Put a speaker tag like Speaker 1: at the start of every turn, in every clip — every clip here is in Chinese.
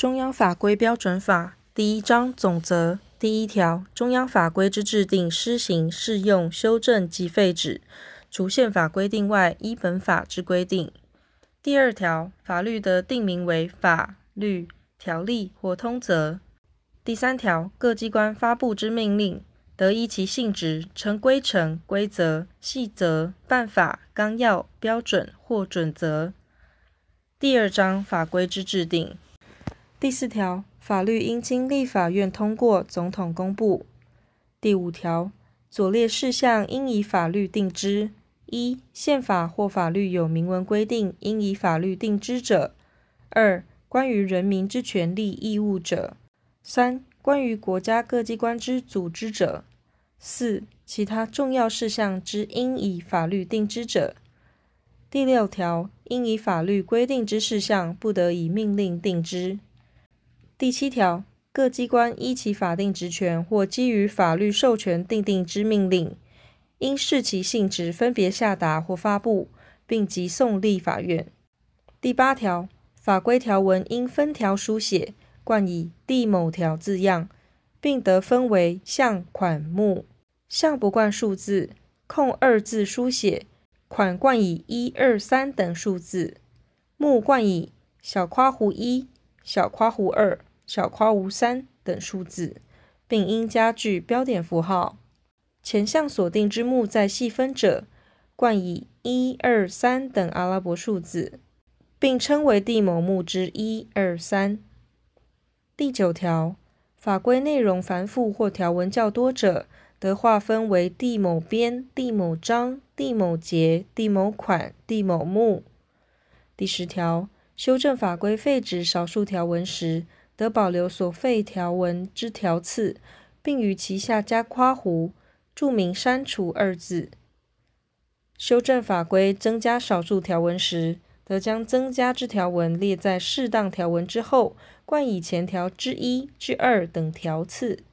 Speaker 1: 中央法规标准法第一章总则第一条：中央法规之制定、施行、适用、修正及废止，除宪法规定外，依本法之规定。第二条：法律得定名为法律、条例或通则。第三条：各机关发布之命令，得依其性质，成规程、规则、细则、办法、纲要、标准或准则。第二章法规之制定。第四条，法律应经立法院通过，总统公布。第五条，左列事项应以法律定之：一、宪法或法律有明文规定应以法律定之者；二、关于人民之权利义务者；三、关于国家各机关之组织者；四、其他重要事项之应以法律定之者。第六条，应以法律规定之事项，不得以命令定之。第七条，各机关依其法定职权或基于法律授权订定之命令，应视其性质分别下达或发布，并即送立法院。第八条，法规条文应分条书写，冠以第某条字样，并得分为项、款、目。项不冠数字，空二字书写；款冠以一二三等数字；目冠以小括弧一、小括弧二。小括弧三等数字，并应加具标点符号。前项锁定之目再细分者，冠以一二三等阿拉伯数字，并称为第某目之一二三。第九条，法规内容繁复或条文较多者，得划分为第某编、第某章、第某节、第某款、第某目。第十条，修正法规废止少数条文时，得保留所废条文之条次，并于其下加括弧，注明“删除”二字。修正法规增加少数条文时，得将增加之条文列在适当条文之后，冠以前条之一、之二等条次。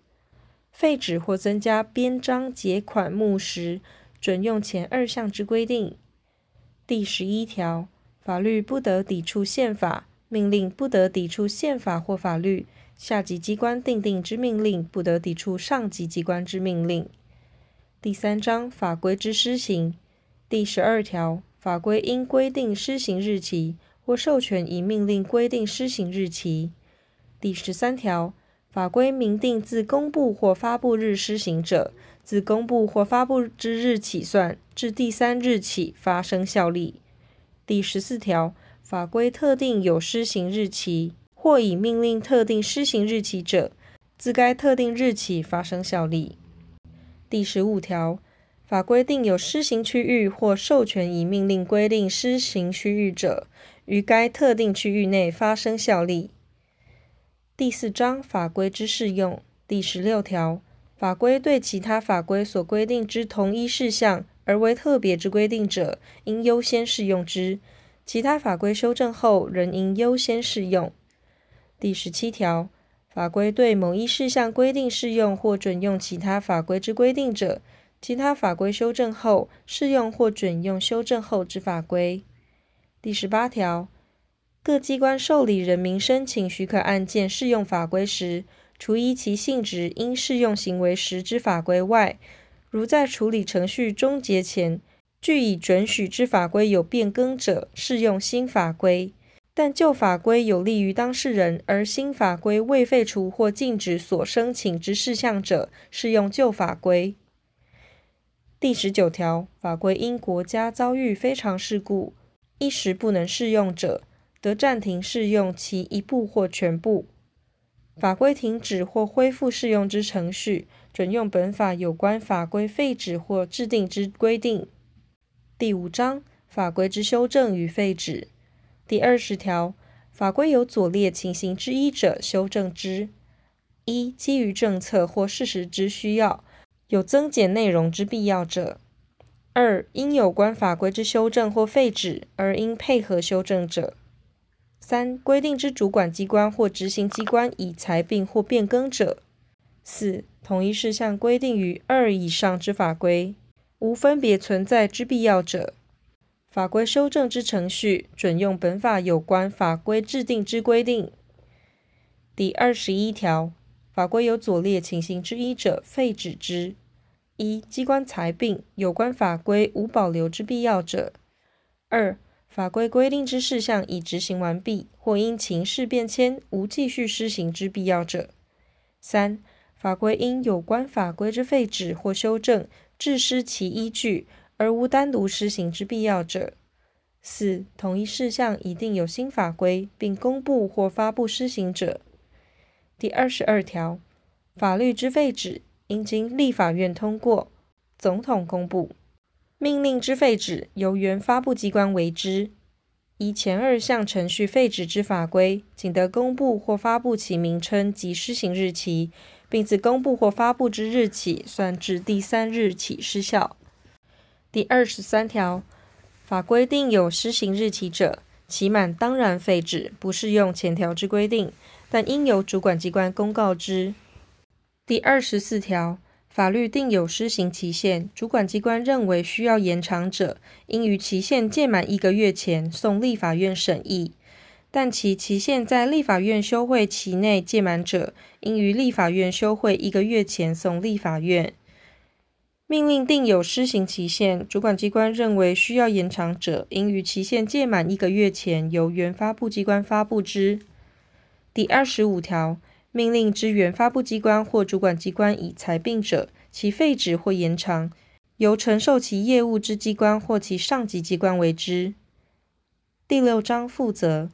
Speaker 1: 废止或增加编章节款目时，准用前二项之规定。第十一条，法律不得抵触宪法。命令不得抵触宪法或法律，下级机关订定之命令不得抵触上级机关之命令。第三章法规之施行第十二条，法规应规定施行日期或授权以命令规定施行日期。第十三条，法规明定自公布或发布日施行者，自公布或发布之日起算，至第三日起发生效力。第十四条。法规特定有施行日期，或以命令特定施行日期者，自该特定日起发生效力。第十五条，法规定有施行区域或授权以命令规定施行区域者，于该特定区域内发生效力。第四章法规之适用第十六条，法规对其他法规所规定之同一事项而为特别之规定者，应优先适用之。其他法规修正后，仍应优先适用。第十七条，法规对某一事项规定适用或准用其他法规之规定者，其他法规修正后适用或准用修正后之法规。第十八条，各机关受理人民申请许可案件适用法规时，除依其性质应适用行为时之法规外，如在处理程序终结前，据已准许之法规有变更者，适用新法规；但旧法规有利于当事人，而新法规未废除或禁止所申请之事项者，适用旧法规。第十九条，法规因国家遭遇非常事故，一时不能适用者，得暂停适用其一部或全部。法规停止或恢复适用之程序，准用本法有关法规废止或制定之规定。第五章法规之修正与废止。第二十条，法规有左列情形之一者，修正之：一、基于政策或事实之需要，有增减内容之必要者；二、因有关法规之修正或废止而应配合修正者；三、规定之主管机关或执行机关已裁并或变更者；四、同一事项规定于二以上之法规。无分别存在之必要者，法规修正之程序准用本法有关法规制定之规定。第二十一条，法规有左列情形之一者，废止之：一、机关裁并，有关法规无保留之必要者；二、法规规定之事项已执行完毕，或因情势变迁无继续施行之必要者；三、法规因有关法规之废止或修正，致失其依据，而无单独施行之必要者。四、同一事项一定有新法规，并公布或发布施行者。第二十二条，法律之废止，应经立法院通过，总统公布。命令之废止，由原发布机关为之。依前二项程序废止之法规，仅得公布或发布其名称及施行日期，并自公布或发布之日起算至第三日起失效。第二十三条，法规定有施行日期者，期满当然废止，不适用前条之规定，但应由主管机关公告之。第二十四条，法律定有施行期限，主管机关认为需要延长者，应于期限届满一个月前送立法院审议，但其期限在立法院休会期内届满者，应于立法院休会一个月前送立法院。命令定有施行期限，主管机关认为需要延长者，应于期限届满一个月前由原发布机关发布之。第二十五条，命令之原发布机关或主管机关已裁并者，其废止或延长，由承受其业务之机关或其上级机关为之。第六章负责。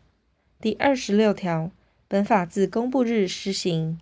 Speaker 1: 第二十六条，本法自公布日施行。